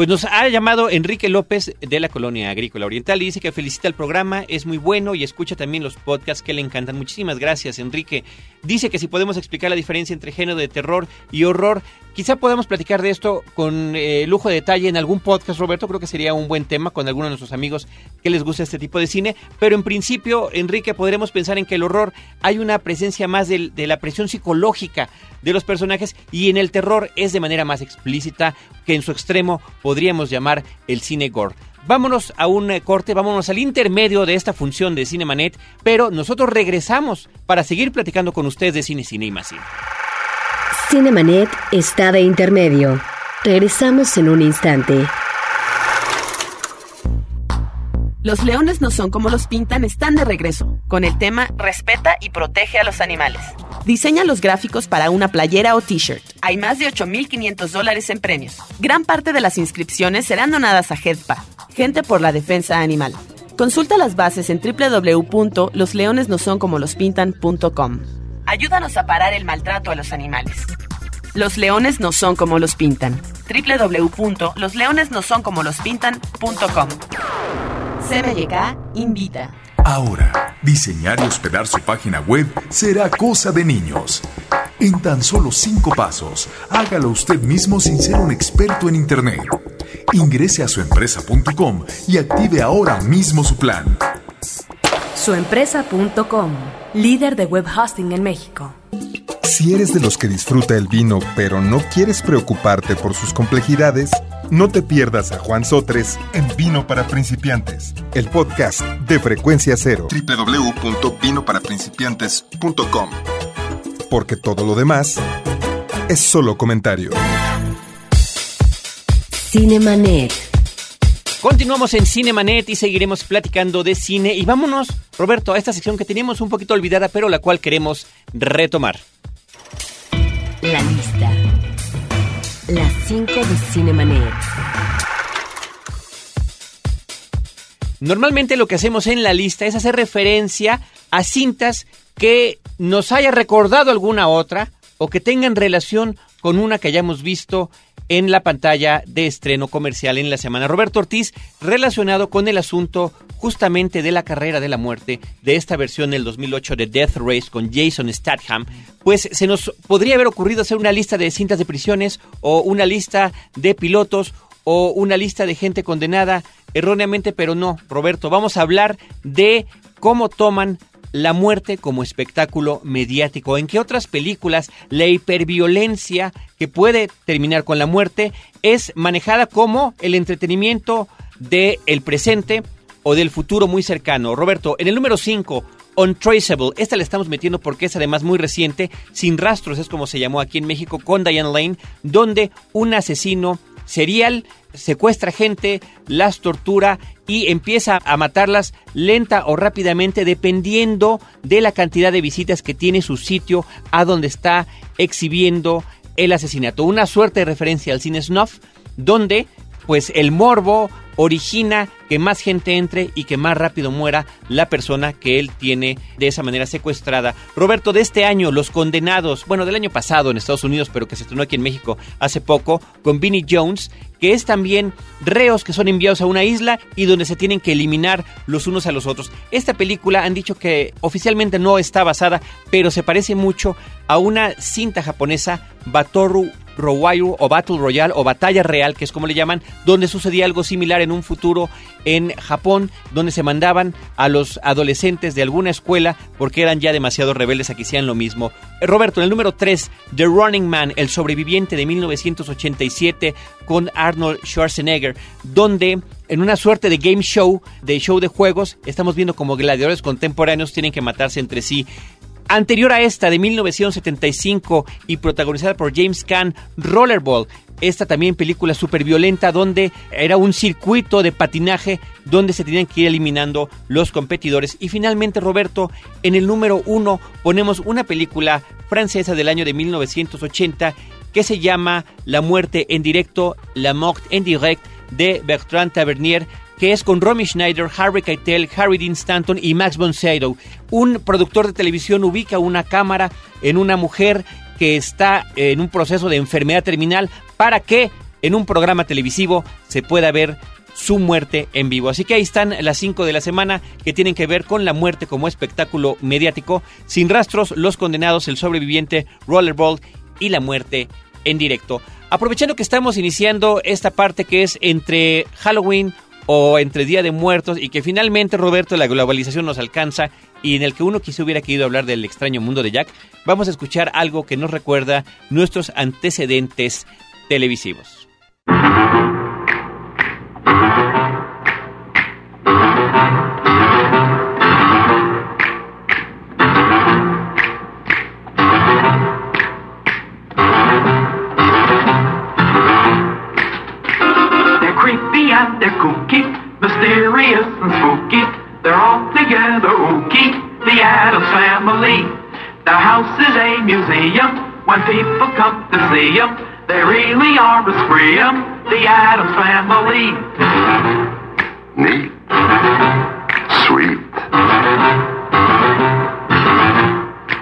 Pues nos ha llamado Enrique López de la Colonia Agrícola Oriental y dice que felicita el programa, es muy bueno y escucha también los podcasts que le encantan. Muchísimas gracias, Enrique. Dice que si podemos explicar la diferencia entre género de terror y horror, quizá podamos platicar de esto con eh, lujo de detalle en algún podcast, Roberto. Creo que sería un buen tema con algunos de nuestros amigos que les gusta este tipo de cine. Pero en principio, Enrique, podremos pensar en que el horror hay una presencia más de la presión psicológica de los personajes y en el terror es de manera más explícita que en su extremo podríamos llamar el cine gore. Vámonos a un eh, corte, vámonos al intermedio de esta función de Cinemanet, pero nosotros regresamos para seguir platicando con ustedes de cine, cine y más cine. Cinemanet está de intermedio. Regresamos en un instante. Los leones no son como los pintan, están de regreso, con el tema Respeta y protege a los animales. Diseña los gráficos para una playera o t-shirt. Hay más de 8.500 dólares en premios. Gran parte de las inscripciones serán donadas a HEDPA, Gente por la Defensa Animal. Consulta las bases en www.losleonesnosoncomolospintan.com. Ayúdanos a parar el maltrato a los animales. Los leones no son como los pintan. www.losleonesnosoncomolospintan.com. CBYK invita. Ahora, diseñar y hospedar su página web será cosa de niños. En tan solo cinco pasos, hágalo usted mismo sin ser un experto en Internet. Ingrese a suempresa.com y active ahora mismo su plan. Suempresa.com, líder de web hosting en México. Si eres de los que disfruta el vino pero no quieres preocuparte por sus complejidades, no te pierdas a Juan Sotres en Vino para Principiantes, el podcast de Frecuencia Cero. www.vinoparaprincipiantes.com Porque todo lo demás es solo comentario. Cinemanet. Continuamos en Cinemanet y seguiremos platicando de cine. Y vámonos, Roberto, a esta sección que teníamos un poquito olvidada, pero la cual queremos retomar. La lista. Las 5 de Cinemanet. Normalmente lo que hacemos en la lista es hacer referencia a cintas que nos haya recordado alguna otra o que tengan relación con una que hayamos visto en la pantalla de estreno comercial en la semana. Roberto Ortiz, relacionado con el asunto justamente de la carrera de la muerte de esta versión del 2008 de Death Race con Jason Statham, pues se nos podría haber ocurrido hacer una lista de cintas de prisiones o una lista de pilotos o una lista de gente condenada erróneamente, pero no, Roberto, vamos a hablar de cómo toman la muerte como espectáculo mediático. ¿En qué otras películas la hiperviolencia que puede terminar con la muerte es manejada como el entretenimiento del el presente o del futuro muy cercano? Roberto, en el número 5, Untraceable. Esta la estamos metiendo porque es además muy reciente. Sin rastros es como se llamó aquí en México con Diane Lane, donde un asesino serial secuestra gente, las tortura y empieza a matarlas lenta o rápidamente dependiendo de la cantidad de visitas que tiene su sitio a donde está exhibiendo el asesinato. Una suerte de referencia al cine snuff donde pues el morbo origina que más gente entre y que más rápido muera la persona que él tiene de esa manera secuestrada. Roberto, de este año, Los Condenados, bueno, del año pasado en Estados Unidos, pero que se estrenó aquí en México hace poco, con Vinnie Jones, que es también reos que son enviados a una isla y donde se tienen que eliminar los unos a los otros. Esta película han dicho que oficialmente no está basada, pero se parece mucho a una cinta japonesa, Batoru Rowayu o Battle Royale o Batalla Real, que es como le llaman, donde sucedía algo similar en un futuro en Japón, donde se mandaban a los adolescentes de alguna escuela porque eran ya demasiado rebeldes a que hicieran lo mismo. Eh, Roberto, en el número 3, The Running Man, el sobreviviente de 1987 con Arnold Schwarzenegger, donde en una suerte de game show, de show de juegos, estamos viendo como gladiadores contemporáneos tienen que matarse entre sí. Anterior a esta, de 1975 y protagonizada por James Caan, Rollerball. Esta también película súper violenta donde era un circuito de patinaje donde se tenían que ir eliminando los competidores. Y finalmente, Roberto, en el número uno ponemos una película francesa del año de 1980 que se llama La muerte en directo, La mort en direct de Bertrand Tavernier que es con Romy Schneider, Harry Keitel, Harry Dean Stanton y Max von Sydow. Un productor de televisión ubica una cámara en una mujer que está en un proceso de enfermedad terminal para que en un programa televisivo se pueda ver su muerte en vivo. Así que ahí están las cinco de la semana que tienen que ver con la muerte como espectáculo mediático, sin rastros, los condenados, el sobreviviente, Rollerball y la muerte en directo. Aprovechando que estamos iniciando esta parte que es entre Halloween, o entre Día de Muertos y que finalmente, Roberto, la globalización nos alcanza y en el que uno quizá hubiera querido hablar del extraño mundo de Jack, vamos a escuchar algo que nos recuerda nuestros antecedentes televisivos. Mysterious and spooky. They're all together ooky, the Adams family. The house is a museum when people come to see them. They really are a spree the Adams family. Neat. Sweet.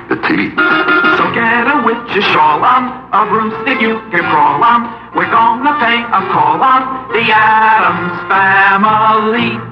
The teeth. So get a witch's shawl on, a broomstick you can crawl on. We're gonna pay a call on the Adams family.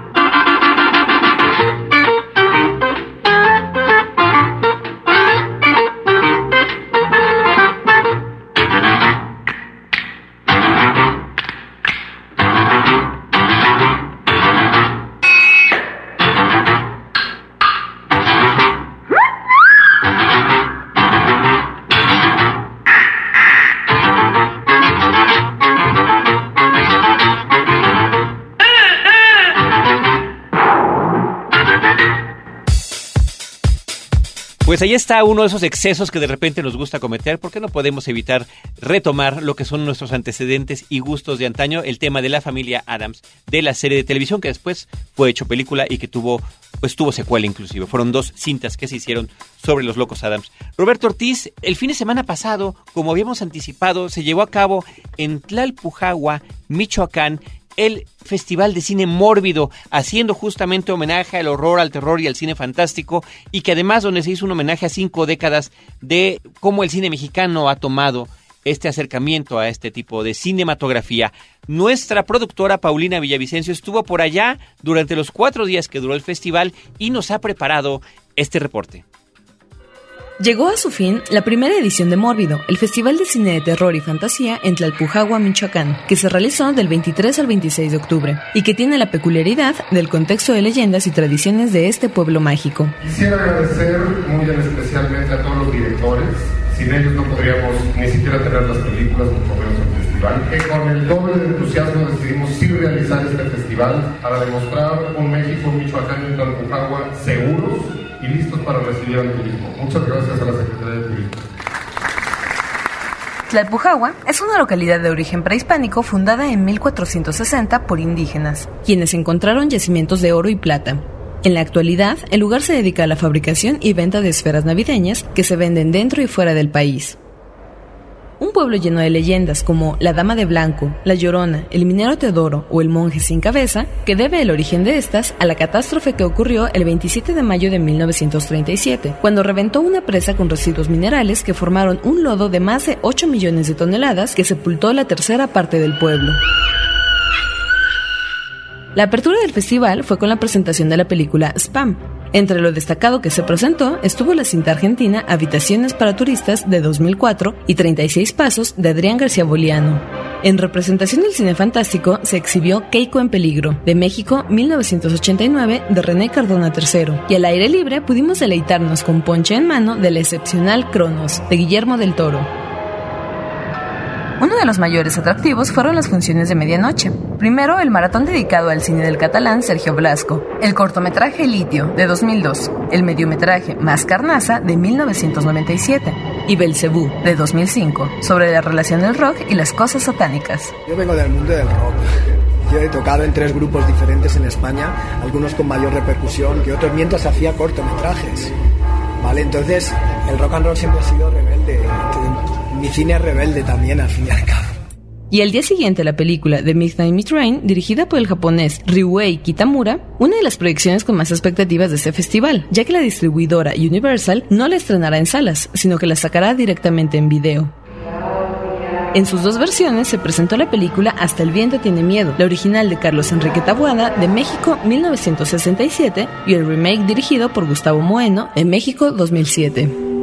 Pues ahí está uno de esos excesos que de repente nos gusta cometer, porque no podemos evitar retomar lo que son nuestros antecedentes y gustos de antaño, el tema de la familia Adams, de la serie de televisión que después fue hecho película y que tuvo, pues tuvo secuela inclusive. Fueron dos cintas que se hicieron sobre los locos Adams. Roberto Ortiz, el fin de semana pasado, como habíamos anticipado, se llevó a cabo en Tlalpujagua, Michoacán, el Festival de Cine Mórbido, haciendo justamente homenaje al horror, al terror y al cine fantástico, y que además donde se hizo un homenaje a cinco décadas de cómo el cine mexicano ha tomado este acercamiento a este tipo de cinematografía. Nuestra productora Paulina Villavicencio estuvo por allá durante los cuatro días que duró el festival y nos ha preparado este reporte. Llegó a su fin la primera edición de Mórbido, el Festival de Cine de Terror y Fantasía en Tlalpujagua, Michoacán, que se realizó del 23 al 26 de octubre y que tiene la peculiaridad del contexto de leyendas y tradiciones de este pueblo mágico. Quisiera agradecer muy especialmente a todos los directores. Sin ellos no podríamos ni siquiera tener las películas por al festival. Que con el doble de entusiasmo decidimos sí realizar este festival para demostrar un México, Michoacán y Tlalpujagua seguros y listos para recibir al turismo. Muchas gracias a la Secretaría de Turismo. Tlalpujagua es una localidad de origen prehispánico fundada en 1460 por indígenas, quienes encontraron yacimientos de oro y plata. En la actualidad, el lugar se dedica a la fabricación y venta de esferas navideñas que se venden dentro y fuera del país. Un pueblo lleno de leyendas como la Dama de Blanco, la Llorona, el Minero Teodoro o el Monje sin Cabeza, que debe el origen de estas a la catástrofe que ocurrió el 27 de mayo de 1937, cuando reventó una presa con residuos minerales que formaron un lodo de más de 8 millones de toneladas que sepultó la tercera parte del pueblo. La apertura del festival fue con la presentación de la película Spam, entre lo destacado que se presentó estuvo la cinta argentina Habitaciones para Turistas de 2004 y 36 Pasos de Adrián García Boliano. En representación del cine fantástico se exhibió Keiko en Peligro, de México 1989, de René Cardona III, y al aire libre pudimos deleitarnos con Ponche en mano del excepcional Cronos, de Guillermo del Toro. Uno de los mayores atractivos fueron las funciones de medianoche. Primero, el maratón dedicado al cine del catalán Sergio Blasco, el cortometraje Litio de 2002, el mediometraje Más Carnaza de 1997 y Belcebú de 2005, sobre la relación del rock y las cosas satánicas. Yo vengo del mundo del rock. Yo he tocado en tres grupos diferentes en España, algunos con mayor repercusión que otros mientras hacía cortometrajes. ¿Vale? Entonces, el rock and roll siempre ha sido rebelde mi cine rebelde también, al fin y al cabo. Y día siguiente la película The Midnight Train, dirigida por el japonés Ryuei Kitamura, una de las proyecciones con más expectativas de ese festival, ya que la distribuidora Universal no la estrenará en salas, sino que la sacará directamente en video. En sus dos versiones se presentó la película Hasta el viento tiene miedo, la original de Carlos Enrique Tabuada de México 1967 y el remake dirigido por Gustavo Moeno en México 2007.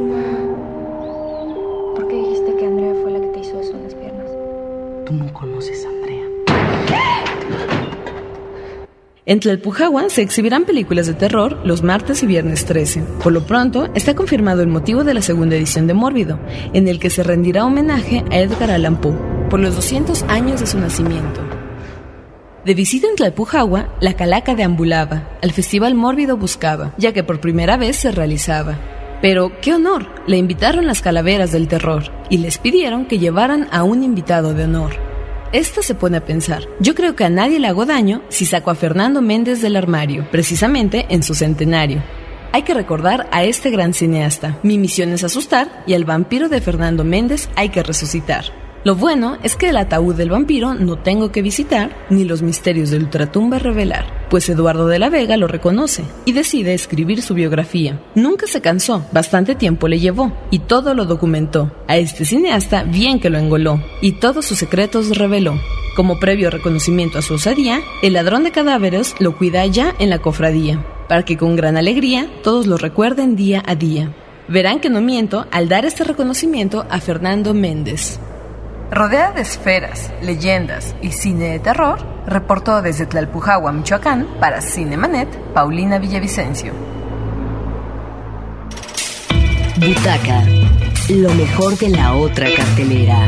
En Tlalpujahua se exhibirán películas de terror los martes y viernes 13. Por lo pronto, está confirmado el motivo de la segunda edición de Mórbido, en el que se rendirá homenaje a Edgar Allan Poe por los 200 años de su nacimiento. De visita en Tlalpujahua, la calaca deambulaba, al Festival Mórbido buscaba, ya que por primera vez se realizaba. Pero, qué honor, le invitaron las calaveras del terror y les pidieron que llevaran a un invitado de honor. Esta se pone a pensar. Yo creo que a nadie le hago daño si saco a Fernando Méndez del armario, precisamente en su centenario. Hay que recordar a este gran cineasta. Mi misión es asustar y al vampiro de Fernando Méndez hay que resucitar. Lo bueno es que el ataúd del vampiro no tengo que visitar ni los misterios de ultratumba revelar, pues Eduardo de la Vega lo reconoce y decide escribir su biografía. Nunca se cansó, bastante tiempo le llevó y todo lo documentó. A este cineasta bien que lo engoló y todos sus secretos reveló. Como previo reconocimiento a su osadía, el ladrón de cadáveres lo cuida ya en la cofradía, para que con gran alegría todos lo recuerden día a día. Verán que no miento al dar este reconocimiento a Fernando Méndez. Rodeada de esferas, leyendas y cine de terror, reportó desde Tlalpujahua, Michoacán, para Cinemanet, Paulina Villavicencio. Butaca, lo mejor de la otra cartelera.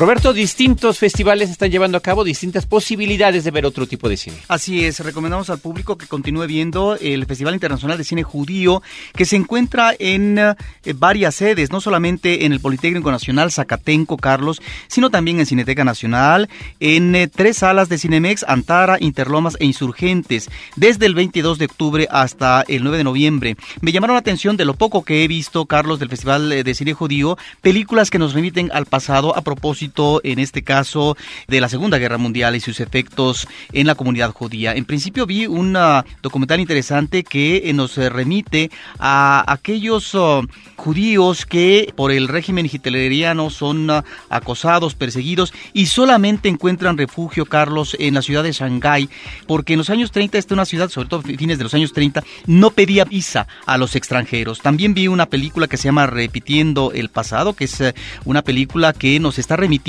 Roberto, distintos festivales están llevando a cabo distintas posibilidades de ver otro tipo de cine. Así es, recomendamos al público que continúe viendo el Festival Internacional de Cine Judío, que se encuentra en eh, varias sedes, no solamente en el Politécnico Nacional Zacatenco, Carlos, sino también en Cineteca Nacional, en eh, tres salas de Cinemex, Antara, Interlomas e Insurgentes, desde el 22 de octubre hasta el 9 de noviembre. Me llamaron la atención de lo poco que he visto, Carlos, del Festival eh, de Cine Judío, películas que nos remiten al pasado a propósito en este caso, de la Segunda Guerra Mundial y sus efectos en la comunidad judía. En principio vi un uh, documental interesante que eh, nos remite a aquellos uh, judíos que por el régimen hitleriano son uh, acosados, perseguidos y solamente encuentran refugio, Carlos, en la ciudad de Shanghái, porque en los años 30, esta es una ciudad, sobre todo fines de los años 30, no pedía visa a los extranjeros. También vi una película que se llama Repitiendo el pasado, que es eh, una película que nos está remitiendo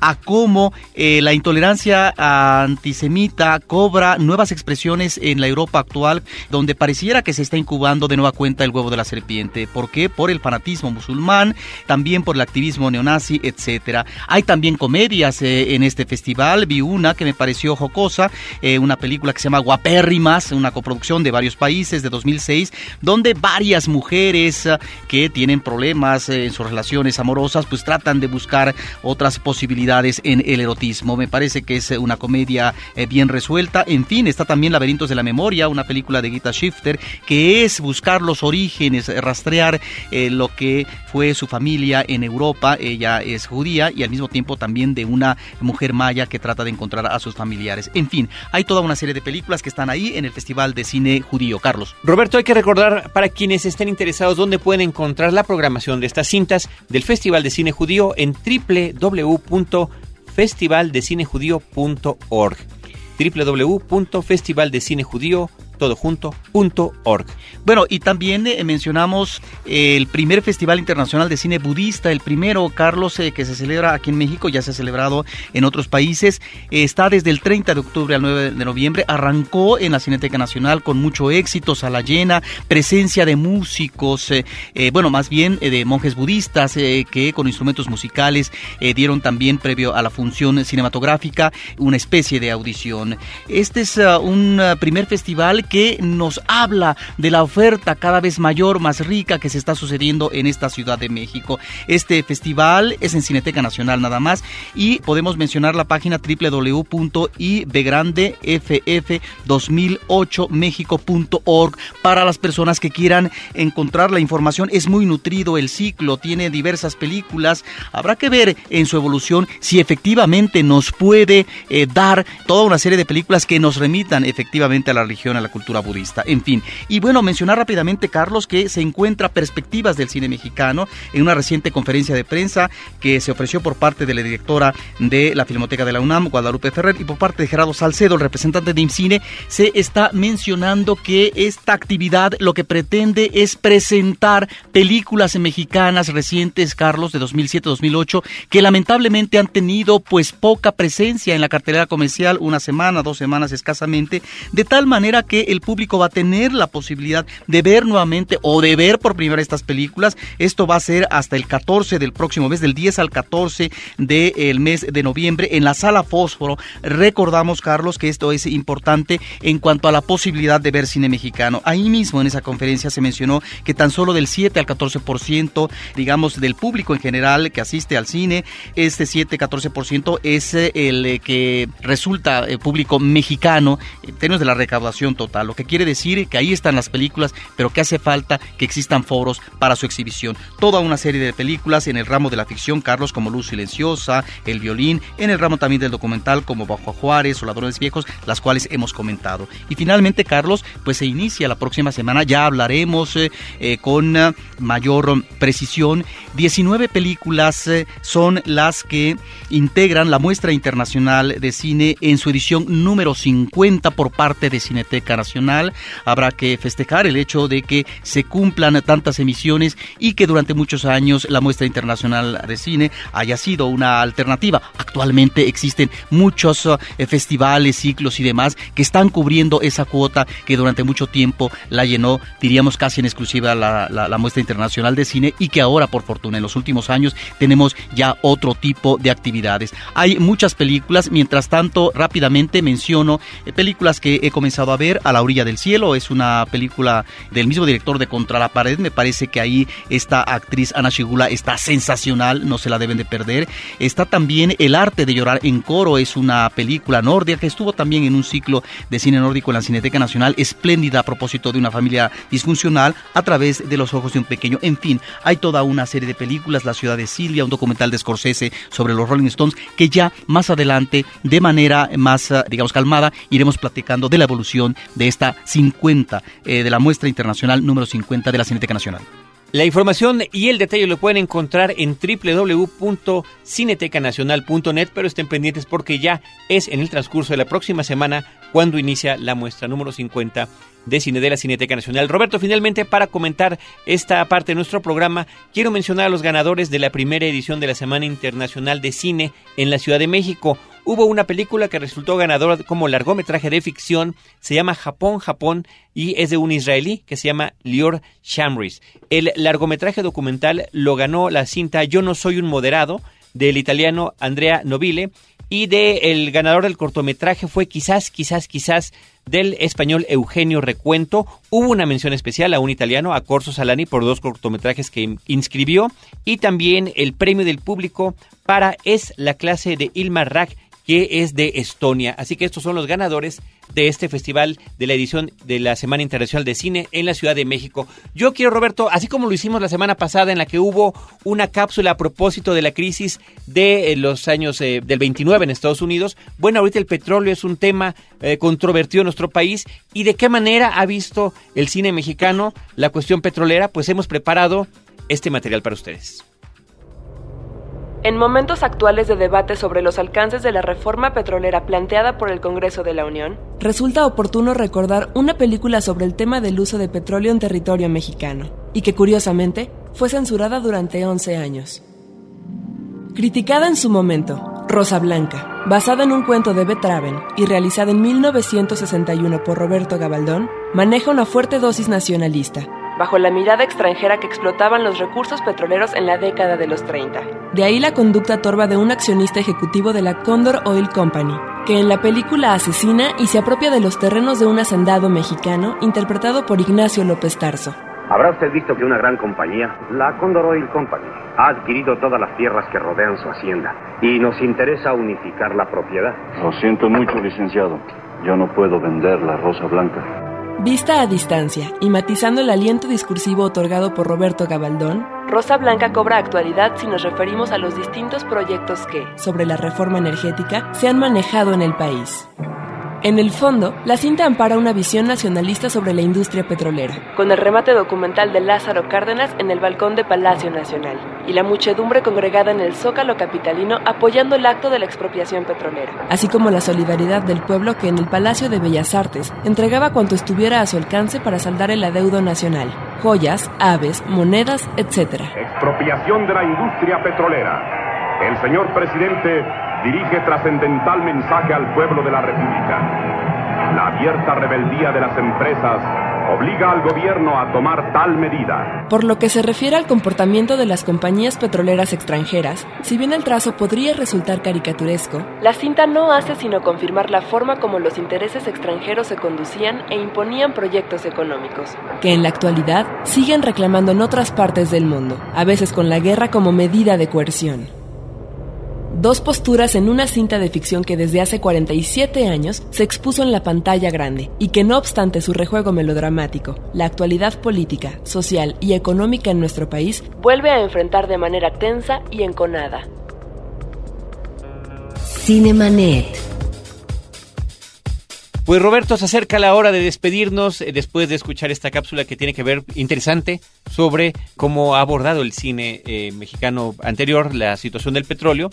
a cómo eh, la intolerancia antisemita cobra nuevas expresiones en la Europa actual, donde pareciera que se está incubando de nueva cuenta el huevo de la serpiente. ¿Por qué? Por el fanatismo musulmán, también por el activismo neonazi, etcétera. Hay también comedias eh, en este festival. Vi una que me pareció jocosa, una película que se llama Guapérrimas, una coproducción de varios países de 2006, donde varias mujeres que tienen problemas en sus relaciones amorosas, pues tratan de buscar otras posibilidades en el erotismo. Me parece que es una comedia eh, bien resuelta. En fin, está también Laberintos de la Memoria, una película de Gita Shifter, que es buscar los orígenes, rastrear eh, lo que fue su familia en Europa. Ella es judía y al mismo tiempo también de una mujer maya que trata de encontrar a sus familiares. En fin, hay toda una serie de películas que están ahí en el Festival de Cine Judío. Carlos. Roberto, hay que recordar para quienes estén interesados dónde pueden encontrar la programación de estas cintas del Festival de Cine Judío en www.festivaldecinejudío.org www.festivaldecinejudío.org todojunto.org. Bueno, y también eh, mencionamos el primer Festival Internacional de Cine Budista, el primero, Carlos, eh, que se celebra aquí en México, ya se ha celebrado en otros países, está desde el 30 de octubre al 9 de noviembre, arrancó en la Cineteca Nacional con mucho éxito, sala llena, presencia de músicos, eh, bueno, más bien de monjes budistas que con instrumentos musicales dieron también, previo a la función cinematográfica, una especie de audición. Este es un primer festival que nos habla de la oferta cada vez mayor, más rica que se está sucediendo en esta Ciudad de México. Este festival es en Cineteca Nacional nada más y podemos mencionar la página www.ibgrandeft2008mexico.org para las personas que quieran encontrar la información. Es muy nutrido el ciclo, tiene diversas películas. Habrá que ver en su evolución si efectivamente nos puede eh, dar toda una serie de películas que nos remitan efectivamente a la religión, a la cultura cultura budista. En fin, y bueno, mencionar rápidamente, Carlos, que se encuentra perspectivas del cine mexicano en una reciente conferencia de prensa que se ofreció por parte de la directora de la Filmoteca de la UNAM, Guadalupe Ferrer, y por parte de Gerardo Salcedo, el representante de IMCINE, se está mencionando que esta actividad lo que pretende es presentar películas mexicanas recientes, Carlos, de 2007-2008, que lamentablemente han tenido pues poca presencia en la cartelera comercial, una semana, dos semanas escasamente, de tal manera que el público va a tener la posibilidad de ver nuevamente o de ver por primera estas películas. Esto va a ser hasta el 14 del próximo mes, del 10 al 14 del mes de noviembre en la sala Fósforo. Recordamos, Carlos, que esto es importante en cuanto a la posibilidad de ver cine mexicano. Ahí mismo en esa conferencia se mencionó que tan solo del 7 al 14%, digamos, del público en general que asiste al cine, este 7-14% es el que resulta eh, público mexicano en términos de la recaudación total lo que quiere decir que ahí están las películas, pero que hace falta que existan foros para su exhibición. Toda una serie de películas en el ramo de la ficción, Carlos, como Luz Silenciosa, El Violín, en el ramo también del documental como Bajo Juárez o Ladrones Viejos, las cuales hemos comentado. Y finalmente, Carlos, pues se inicia la próxima semana, ya hablaremos eh, eh, con eh, mayor precisión. 19 películas son las que integran la muestra internacional de cine en su edición número 50 por parte de Cineteca Nacional. Habrá que festejar el hecho de que se cumplan tantas emisiones y que durante muchos años la muestra internacional de cine haya sido una alternativa. Actualmente existen muchos eh, festivales, ciclos y demás que están cubriendo esa cuota que durante mucho tiempo la llenó, diríamos casi en exclusiva la, la muestra internacional de cine y que ahora por fortuna en los últimos años tenemos ya otro tipo de actividades. Hay muchas películas, mientras tanto rápidamente menciono eh, películas que he comenzado a ver A la orilla del cielo es una película del mismo director de Contra la pared. Me parece que ahí esta actriz Ana Shigula está sensacional, no se la deben de perder. Está también El arte de llorar en coro, es una película nórdica que estuvo también en un ciclo de cine nórdico en la Cineteca Nacional, espléndida a propósito de una familia disfuncional a través de los ojos de un pequeño. En fin, hay toda una serie de películas, La ciudad de Silvia, un documental de Scorsese sobre los Rolling Stones, que ya más adelante, de manera más, eh, digamos, calmada, iremos platicando de la evolución de esta 50, eh, de la muestra internacional número 50 de la Cineteca Nacional. La información y el detalle lo pueden encontrar en www.cinetecanacional.net, pero estén pendientes porque ya es en el transcurso de la próxima semana cuando inicia la muestra número 50 de cine de la Cineteca Nacional. Roberto, finalmente, para comentar esta parte de nuestro programa, quiero mencionar a los ganadores de la primera edición de la Semana Internacional de Cine en la Ciudad de México. Hubo una película que resultó ganadora como largometraje de ficción, se llama Japón, Japón, y es de un israelí que se llama Lior Shamris. El largometraje documental lo ganó la cinta Yo no soy un moderado, del italiano Andrea Nobile, y de el ganador del cortometraje fue quizás, quizás, quizás del español Eugenio Recuento. Hubo una mención especial a un italiano, a Corso Salani, por dos cortometrajes que inscribió. Y también el premio del público para Es la clase de Ilmar Rack que es de Estonia. Así que estos son los ganadores de este festival de la edición de la Semana Internacional de Cine en la Ciudad de México. Yo quiero, Roberto, así como lo hicimos la semana pasada en la que hubo una cápsula a propósito de la crisis de eh, los años eh, del 29 en Estados Unidos, bueno, ahorita el petróleo es un tema eh, controvertido en nuestro país y de qué manera ha visto el cine mexicano la cuestión petrolera, pues hemos preparado este material para ustedes. En momentos actuales de debate sobre los alcances de la reforma petrolera planteada por el Congreso de la Unión, resulta oportuno recordar una película sobre el tema del uso de petróleo en territorio mexicano, y que curiosamente fue censurada durante 11 años. Criticada en su momento, Rosa Blanca, basada en un cuento de Betraven y realizada en 1961 por Roberto Gabaldón, maneja una fuerte dosis nacionalista, bajo la mirada extranjera que explotaban los recursos petroleros en la década de los 30. De ahí la conducta torva de un accionista ejecutivo de la Condor Oil Company, que en la película asesina y se apropia de los terrenos de un hacendado mexicano interpretado por Ignacio López Tarso. Habrá usted visto que una gran compañía, la Condor Oil Company, ha adquirido todas las tierras que rodean su hacienda y nos interesa unificar la propiedad. Lo siento mucho, licenciado. Yo no puedo vender la Rosa Blanca. Vista a distancia y matizando el aliento discursivo otorgado por Roberto Gabaldón, Rosa Blanca cobra actualidad si nos referimos a los distintos proyectos que, sobre la reforma energética, se han manejado en el país. En el fondo, la cinta ampara una visión nacionalista sobre la industria petrolera, con el remate documental de Lázaro Cárdenas en el balcón de Palacio Nacional, y la muchedumbre congregada en el Zócalo capitalino apoyando el acto de la expropiación petrolera, así como la solidaridad del pueblo que en el Palacio de Bellas Artes entregaba cuanto estuviera a su alcance para saldar el adeudo nacional, joyas, aves, monedas, etc. Expropiación de la industria petrolera. El señor presidente dirige trascendental mensaje al pueblo de la República. La abierta rebeldía de las empresas obliga al gobierno a tomar tal medida. Por lo que se refiere al comportamiento de las compañías petroleras extranjeras, si bien el trazo podría resultar caricaturesco, la cinta no hace sino confirmar la forma como los intereses extranjeros se conducían e imponían proyectos económicos, que en la actualidad siguen reclamando en otras partes del mundo, a veces con la guerra como medida de coerción. Dos posturas en una cinta de ficción que desde hace 47 años se expuso en la pantalla grande y que no obstante su rejuego melodramático, la actualidad política, social y económica en nuestro país vuelve a enfrentar de manera tensa y enconada. Cinemanet. Pues Roberto, se acerca la hora de despedirnos eh, después de escuchar esta cápsula que tiene que ver interesante sobre cómo ha abordado el cine eh, mexicano anterior la situación del petróleo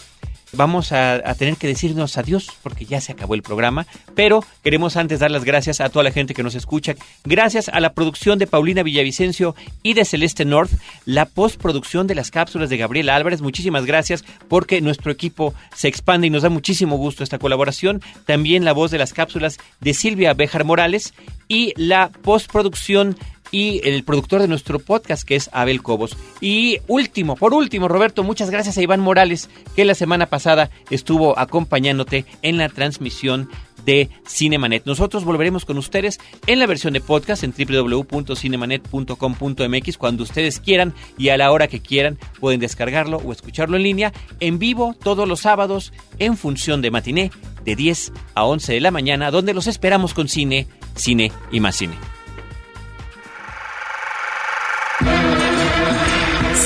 vamos a, tener que decirnos adiós porque ya se acabó el programa, pero queremos antes dar las gracias a toda la gente que nos escucha. Gracias a la producción de Paulina Villavicencio y de Celeste North, la postproducción de las cápsulas de Gabriela Álvarez. Muchísimas gracias porque nuestro equipo se expande y nos da muchísimo gusto esta colaboración. También la voz de las cápsulas de Silvia Bejar Morales y la postproducción y el productor de nuestro podcast, que es Abel Cobos. Y último, por último, Roberto, muchas gracias a Iván Morales, que la semana pasada estuvo acompañándote en la transmisión de Cinemanet. Nosotros volveremos con ustedes en la versión de podcast en www.cinemanet.com.mx cuando ustedes quieran y a la hora que quieran pueden descargarlo o escucharlo en línea en vivo todos los sábados en función de matiné de 10 a 11 de la mañana donde los esperamos con cine, cine y más cine.